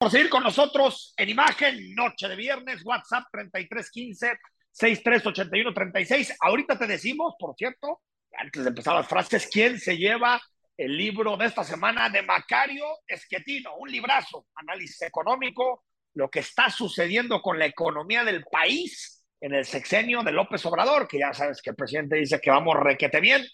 por seguir con nosotros en imagen, noche de viernes, WhatsApp 3315 638136. Ahorita te decimos, por cierto, antes de empezar las frases, quién se lleva el libro de esta semana de Macario Esquetino, un librazo, análisis económico, lo que está sucediendo con la economía del país en el sexenio de López Obrador, que ya sabes que el presidente dice que vamos requete bien,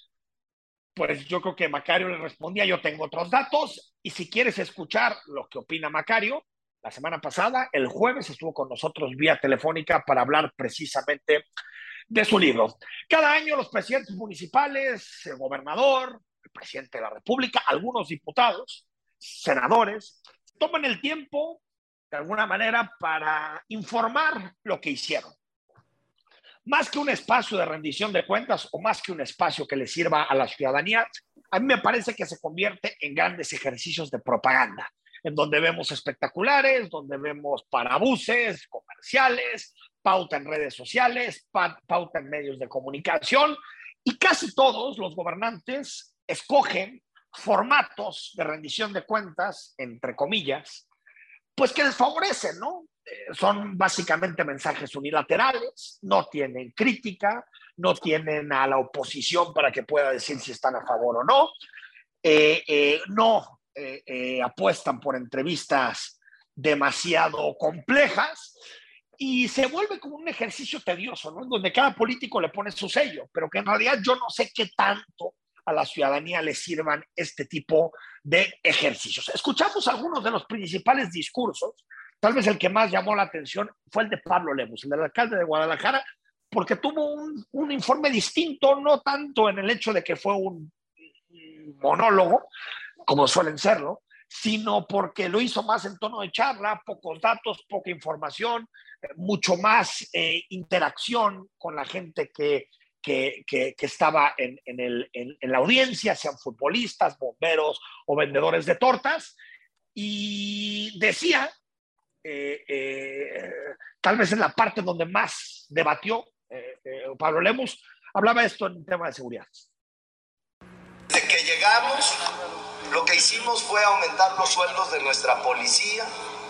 pues yo creo que Macario le respondía, yo tengo otros datos, y si quieres escuchar lo que opina Macario, la semana pasada, el jueves, estuvo con nosotros vía telefónica para hablar precisamente de su libro. Cada año los presidentes municipales, el gobernador, el presidente de la República, algunos diputados, senadores, toman el tiempo, de alguna manera, para informar lo que hicieron más que un espacio de rendición de cuentas o más que un espacio que le sirva a la ciudadanía, a mí me parece que se convierte en grandes ejercicios de propaganda, en donde vemos espectaculares, donde vemos parabuses, comerciales, pauta en redes sociales, pauta en medios de comunicación, y casi todos los gobernantes escogen formatos de rendición de cuentas, entre comillas, pues que les favorecen, ¿no? son básicamente mensajes unilaterales, no tienen crítica, no tienen a la oposición para que pueda decir si están a favor o no, eh, eh, no eh, apuestan por entrevistas demasiado complejas y se vuelve como un ejercicio tedioso, ¿no? Donde cada político le pone su sello, pero que en realidad yo no sé qué tanto a la ciudadanía le sirvan este tipo de ejercicios. Escuchamos algunos de los principales discursos Tal vez el que más llamó la atención fue el de Pablo Lemus, el del alcalde de Guadalajara, porque tuvo un, informe distinto, no tanto en el hecho de que fue un monólogo, como suelen serlo, sino porque lo hizo más en tono de charla, pocos datos, poca información, eh, mucho más eh, interacción con la gente que, que, estaba en, la audiencia, sean futbolistas, bomberos o vendedores de tortas. Y decía eh, eh, tal vez en la parte donde más debatió eh, Pablo Lemus, hablaba esto en tema de seguridad. Desde que llegamos, lo que hicimos fue aumentar los sueldos de nuestra policía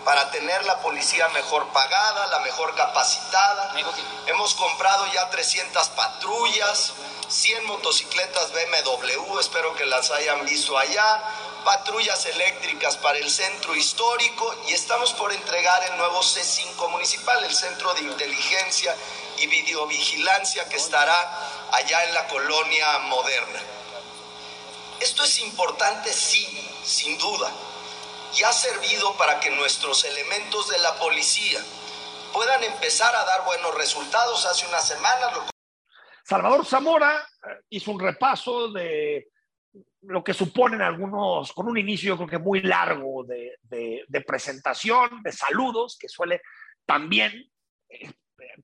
para tener la policía mejor pagada, la mejor capacitada. Hemos comprado ya 300 patrullas, 100 motocicletas BMW, espero que las hayan visto allá patrullas eléctricas para el centro histórico y estamos por entregar el nuevo C5 municipal, el centro de inteligencia y videovigilancia que estará allá en la colonia moderna. Esto es importante, sí, sin duda, y ha servido para que nuestros elementos de la policía puedan empezar a dar buenos resultados. Hace unas semanas Salvador Zamora eh, hizo un repaso de lo que suponen algunos, con un inicio yo creo que muy largo de, de, presentación, de saludos, que suele también eh,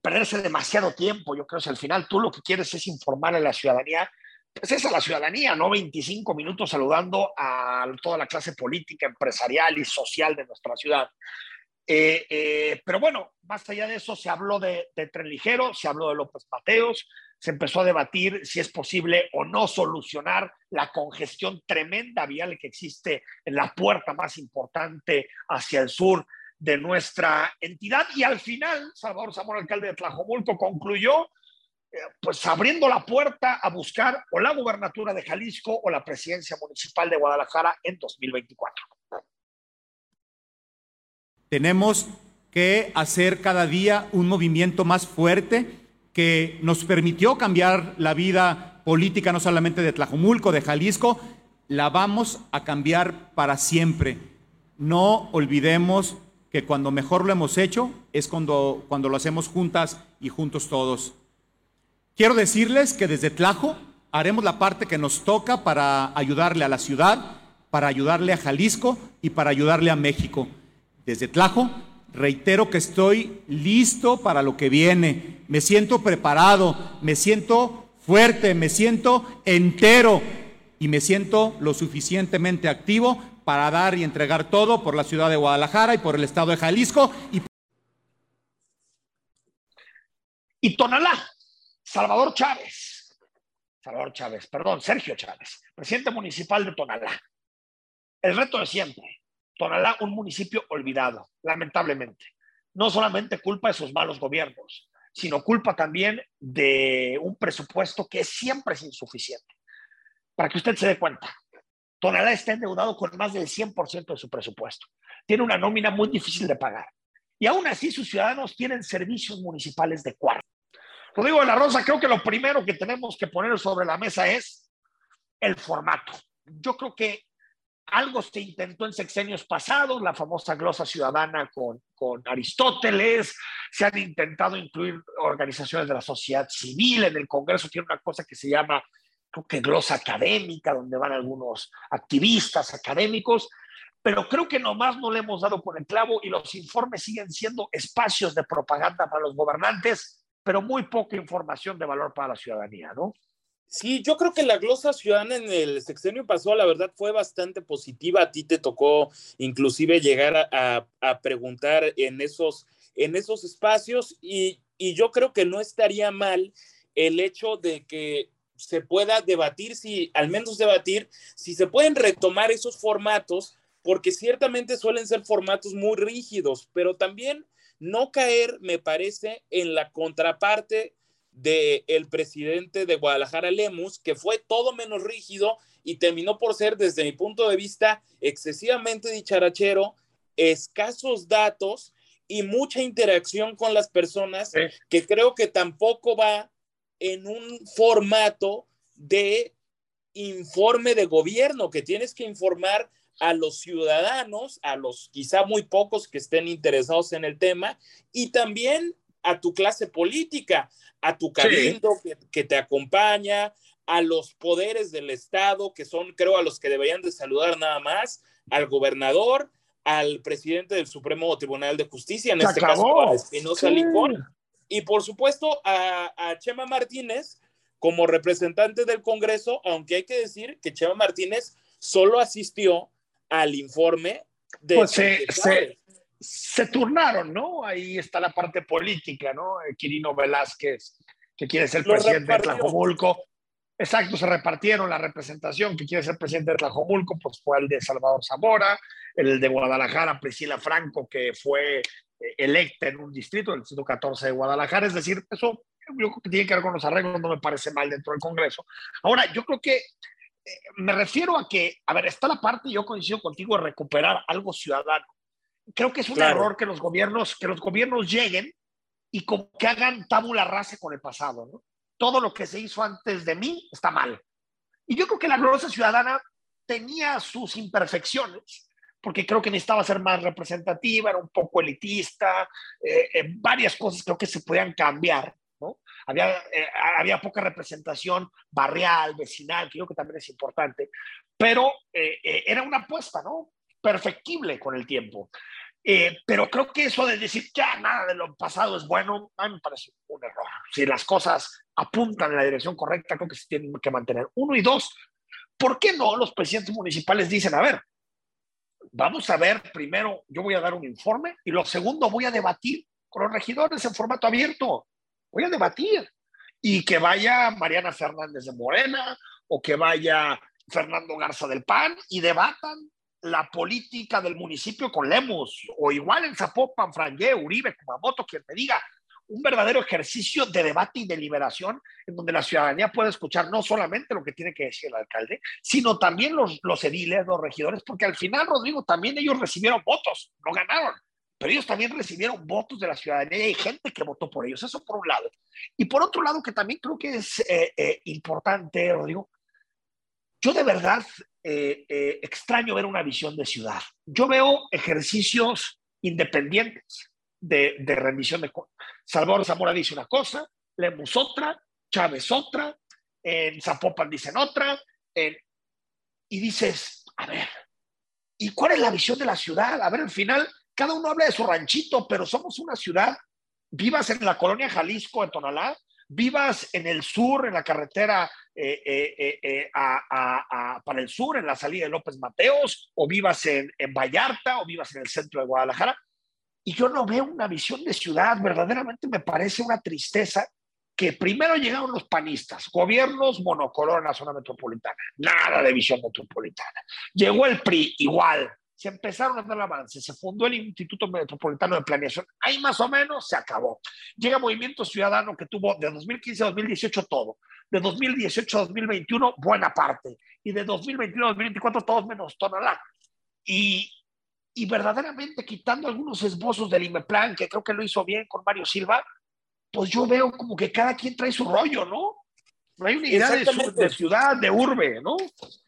perderse demasiado tiempo. Yo creo que al final tú lo que quieres es informar a la ciudadanía, pues es a la ciudadanía, no 25 minutos saludando a toda la clase política, empresarial y social de nuestra ciudad. Eh, eh, pero bueno, más allá de eso, se habló de, Tren Ligero, se habló de López Mateos, se empezó a debatir si es posible o no solucionar la congestión tremenda vial que existe en la puerta más importante hacia el sur de nuestra entidad. Y al final, Salvador Zamora, alcalde de Tlajomulco, concluyó pues abriendo la puerta a buscar o la gubernatura de Jalisco o la presidencia municipal de Guadalajara en 2024. Tenemos que hacer cada día un movimiento más fuerte que nos permitió cambiar la vida política no solamente de Tlajomulco, de Jalisco, la vamos a cambiar para siempre. No olvidemos que cuando mejor lo hemos hecho es cuando, cuando lo hacemos juntas y juntos todos. Quiero decirles que desde Tlajo haremos la parte que nos toca para ayudarle a la ciudad, para ayudarle a Jalisco y para ayudarle a México. Desde Tlajo Reitero que estoy listo para lo que viene. Me siento preparado, me siento fuerte, me siento entero y me siento lo suficientemente activo para dar y entregar todo por la ciudad de Guadalajara y por el estado de Jalisco. Y, y Tonalá, Salvador Chávez, Salvador Chávez, perdón, Sergio Chávez, presidente municipal de Tonalá. El reto de siempre, Tonalá, un municipio olvidado, lamentablemente. No solamente culpa de sus malos gobiernos, sino culpa también de un presupuesto que siempre es insuficiente. Para que usted se dé cuenta, Tonalá está endeudado con más del 100% de su presupuesto. Tiene una nómina muy difícil de pagar. Y aún así sus ciudadanos tienen servicios municipales de cuarto. Rodrigo de la Rosa, creo que lo primero que tenemos que poner sobre la mesa es el formato. Yo creo que algo se intentó en sexenios pasados, la famosa glosa ciudadana con, con, Aristóteles, se han intentado incluir organizaciones de la sociedad civil, en el Congreso tiene una cosa que se llama, creo que glosa académica, donde van algunos activistas académicos, pero creo que nomás no le hemos dado con el clavo y los informes siguen siendo espacios de propaganda para los gobernantes, pero muy poca información de valor para la ciudadanía, ¿no? Sí, yo creo que la glosa ciudadana en el sexenio pasado, la verdad, fue bastante positiva. A ti te tocó inclusive llegar a, preguntar en esos, en esos espacios y, y, yo creo que no estaría mal el hecho de que se pueda debatir, si al menos debatir, si se pueden retomar esos formatos, porque ciertamente suelen ser formatos muy rígidos, pero también no caer, me parece, en la contraparte del el presidente de Guadalajara, Lemus, que fue todo menos rígido y terminó por ser, desde mi punto de vista, excesivamente dicharachero, escasos datos y mucha interacción con las personas, que creo que tampoco va en un formato de informe de gobierno, que tienes que informar a los ciudadanos, a los quizá muy pocos que estén interesados en el tema, y también a tu clase política, a tu cabildo que, te acompaña, a los poderes del Estado, que son, creo, a los que deberían de saludar nada más, al gobernador, al presidente del Supremo Tribunal de Justicia, en este caso, a Espinosa Licón, y por supuesto a, a Chema Martínez como representante del Congreso, aunque hay que decir que Chema Martínez solo asistió al informe de... Pues se turnaron, ¿no? Ahí está la parte política, ¿no? Eh, Quirino Velázquez, que quiere ser presidente de Tlajomulco. Exacto, se repartieron la representación que quiere ser presidente de Tlajomulco, pues fue el de Salvador Zamora, el de Guadalajara, Priscila Franco, que fue eh, electa en un distrito, el distrito 14 de Guadalajara. Es decir, eso yo creo que tiene que ver con los arreglos, no me parece mal dentro del Congreso. Ahora, yo creo que me refiero a que, a ver, está la parte, yo coincido contigo, de recuperar algo ciudadano creo que es un error que los gobiernos, que los gobiernos lleguen y como que hagan tabula rasa con el pasado, ¿no? Todo lo que se hizo antes de mí está mal. Y yo creo que la gloriosa ciudadana tenía sus imperfecciones, porque creo que necesitaba ser más representativa, era un poco elitista, eh, eh, varias cosas creo que se podían cambiar. Había, eh, había poca representación barrial, vecinal, que creo que también es importante, pero era una apuesta, ¿no? Perfectible con el tiempo. Eh, pero creo que eso de decir ya nada de lo pasado es bueno, a mí me parece un error. Si las cosas apuntan en la dirección correcta, creo que se tienen que mantener. Uno y dos, ¿por qué no los presidentes municipales dicen, a ver, vamos a ver, primero yo voy a dar un informe y lo segundo voy a debatir con los regidores en formato abierto? Voy a debatir. Y que vaya Mariana Fernández de Morena o que vaya Fernando Garza del PAN y debatan la política del municipio con Lemus, o igual en Zapopan, Frangé, Uribe, Kumamoto, quien me diga, un verdadero ejercicio de debate y deliberación en donde la ciudadanía puede escuchar no solamente lo que tiene que decir el alcalde, sino también los, los ediles, los regidores, porque al final, Rodrigo, también ellos recibieron votos, no ganaron, pero ellos también recibieron votos de la ciudadanía y gente que votó por ellos, eso por un lado. Y por otro lado, que también creo que es eh, eh, importante, Rodrigo, yo de verdad eh, eh, extraño ver una visión de ciudad. Yo veo ejercicios independientes de, de rendición de Salvador Zamora dice una cosa, Lemus otra, Chávez otra, en Zapopan dicen otra, y dices, a ver, ¿y cuál es la visión de la ciudad? A ver, al final, cada uno habla de su ranchito, pero somos una ciudad, vivas en la colonia Jalisco, en Tonalá, vivas en el sur, en la carretera eh, eh, eh, para el sur, en la salida de López Mateos, o vivas en, en, Vallarta, o vivas en el centro de Guadalajara. Y yo no veo una visión de ciudad, verdaderamente me parece una tristeza que primero llegaron los panistas, gobiernos monocolor en la zona metropolitana, nada de visión metropolitana. Llegó el PRI, igual, se empezaron a dar avances, se fundó el Instituto Metropolitano de Planeación, ahí más o menos se acabó. Llega Movimiento Ciudadano que tuvo de 2015 a 2018 todo, de 2018 a 2021 buena parte, y de 2021 a 2024 todos menos Tonalá. Y, y verdaderamente quitando algunos esbozos del IMEPLAN, que creo que lo hizo bien con Mario Silva, pues yo veo como que cada quien trae su rollo, ¿no? No hay una idea de, ciudad, de urbe, ¿no?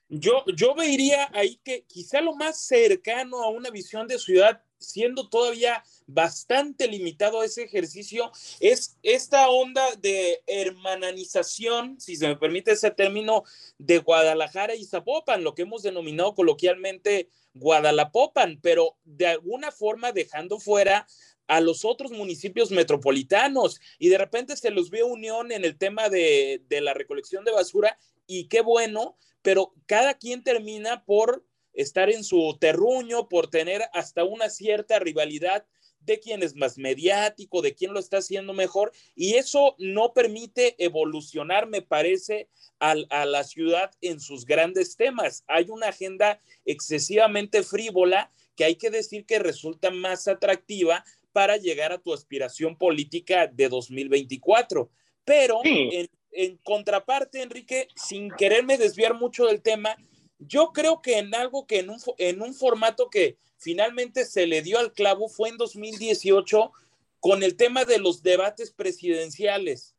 Yo, yo vería ahí que quizá lo más cercano a una visión de ciudad, siendo todavía bastante limitado a ese ejercicio, es esta onda de hermananización, si se me permite ese término, de Guadalajara y Zapopan, lo que hemos denominado coloquialmente Guadalapopan, pero de alguna forma dejando fuera a los otros municipios metropolitanos y de repente se los ve unión en el tema de, de la recolección de basura y qué bueno, pero cada quien termina por estar en su terruño, por tener hasta una cierta rivalidad de quién es más mediático, de quién lo está haciendo mejor, y eso no permite evolucionar, me parece, a la ciudad en sus grandes temas. Hay una agenda excesivamente frívola que hay que decir que resulta más atractiva para llegar a tu aspiración política de 2024. Pero en, contraparte, Enrique, sin quererme desviar mucho del tema, yo creo que en algo que en un, en un formato que finalmente se le dio al clavo fue en 2018 con el tema de los debates presidenciales,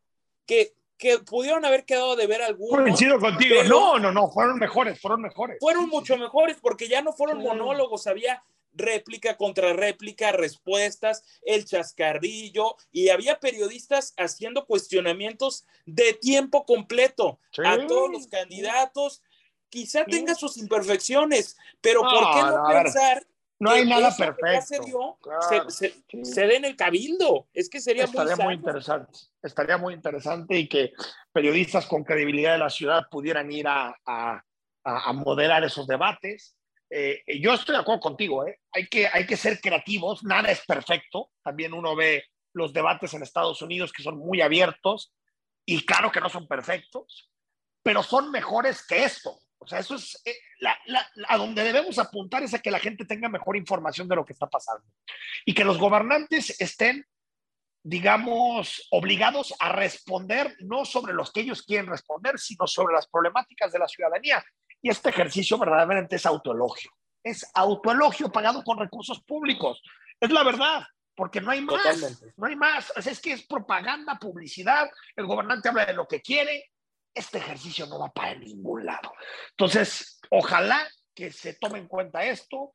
que, que pudieron haber quedado de ver algunos. Coincido contigo. No, no, no, fueron mejores, fueron mejores. Fueron mucho mejores porque ya no fueron monólogos, había réplica contra réplica, respuestas, el chascarrillo, y había periodistas haciendo cuestionamientos de tiempo completo a todos los candidatos. Quizá tenga sus imperfecciones, pero ¿por qué no, pensar no hay nada perfecto. Se, se, dé en el cabildo. Es que sería Estaría muy, interesante. Estaría muy interesante y que periodistas con credibilidad de la ciudad pudieran ir a, a, a moderar esos debates eh, yo estoy de acuerdo contigo, ¿eh? hay, que, hay que ser creativos, nada es perfecto. También uno ve los debates en Estados Unidos que son muy abiertos y claro que no son perfectos, pero son mejores que esto. O sea, eso es eh, a donde debemos apuntar es a que la gente tenga mejor información de lo que está pasando y que los gobernantes estén, digamos, obligados a responder no sobre los que ellos quieren responder, sino sobre las problemáticas de la ciudadanía. Y este ejercicio verdaderamente es autoelogio. Es autoelogio pagado con recursos públicos. Es la verdad, porque no hay más. No hay más. es que es propaganda, publicidad. El gobernante habla de lo que quiere. Este ejercicio no va para ningún lado. Entonces, ojalá que se tome en cuenta esto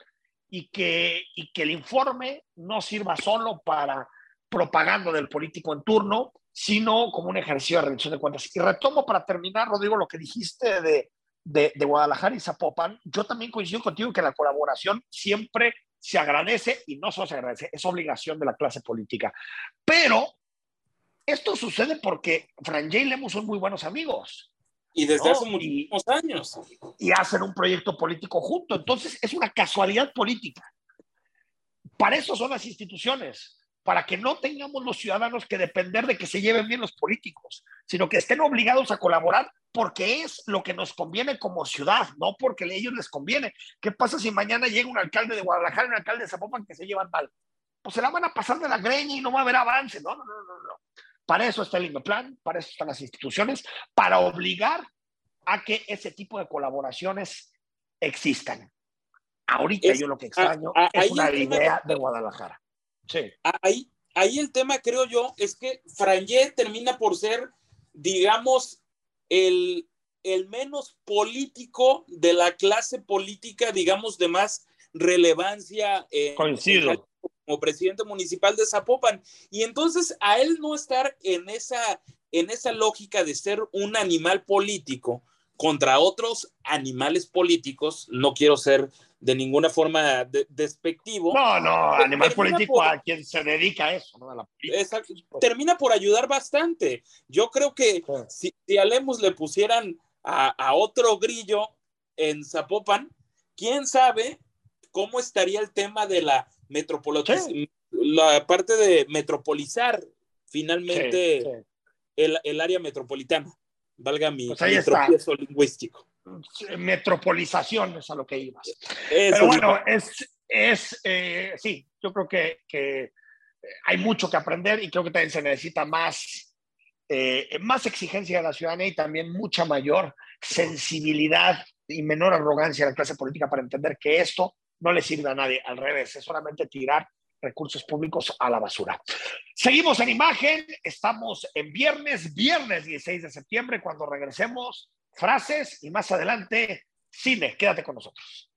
y que, y que el informe no sirva solo para propaganda del político en turno, sino como un ejercicio de rendición de cuentas. Y retomo para terminar, Rodrigo, lo que dijiste de, de, Guadalajara y Zapopan, yo también coincido contigo que la colaboración siempre se agradece y no solo se agradece, es obligación de la clase política. Pero esto sucede porque Fran y Lemos son muy buenos amigos. Y desde hace muchísimos años. Y hacen un proyecto político junto. Entonces es una casualidad política. Para eso son las instituciones para que no tengamos los ciudadanos que depender de que se lleven bien los políticos, sino que estén obligados a colaborar porque es lo que nos conviene como ciudad, no porque a ellos les conviene. ¿Qué pasa si mañana llega un alcalde de Guadalajara y un alcalde de Zapopan que se llevan mal? Pues se la van a pasar de la greña y no va a haber avance. No, no, no, no. Para eso está el IMEPLAN, para eso están las instituciones, para obligar a que ese tipo de colaboraciones existan. Ahorita yo lo que extraño es una idea de Guadalajara. Ahí, ahí el tema, creo yo, es que Frangé termina por ser, digamos, el, el menos político de la clase política, digamos, de más relevancia. Coincido. como presidente municipal de Zapopan. Y entonces a él no estar en esa, en esa lógica de ser un animal político contra otros animales políticos, no quiero ser de ninguna forma despectivo. No, no, animal político a quien se dedica a eso, ¿no? termina por ayudar bastante. Yo creo que si, a Lemus le pusieran a, otro grillo en Zapopan, quién sabe cómo estaría el tema de la metropolización, la parte de metropolizar finalmente El, área metropolitana. Valga mi, pues lingüístico. metropolización, es a lo que ibas. Pero bueno, es, es eh, sí, yo creo que, que, hay mucho que aprender y creo que también se necesita más, eh, más exigencia de la ciudadanía y también mucha mayor sensibilidad y menor arrogancia de la clase política para entender que esto no le sirve a nadie, al revés, es solamente tirar recursos públicos a la basura. Seguimos en imagen, estamos en viernes, viernes 16 de septiembre, cuando regresemos, frases y más adelante, cine. Quédate con nosotros.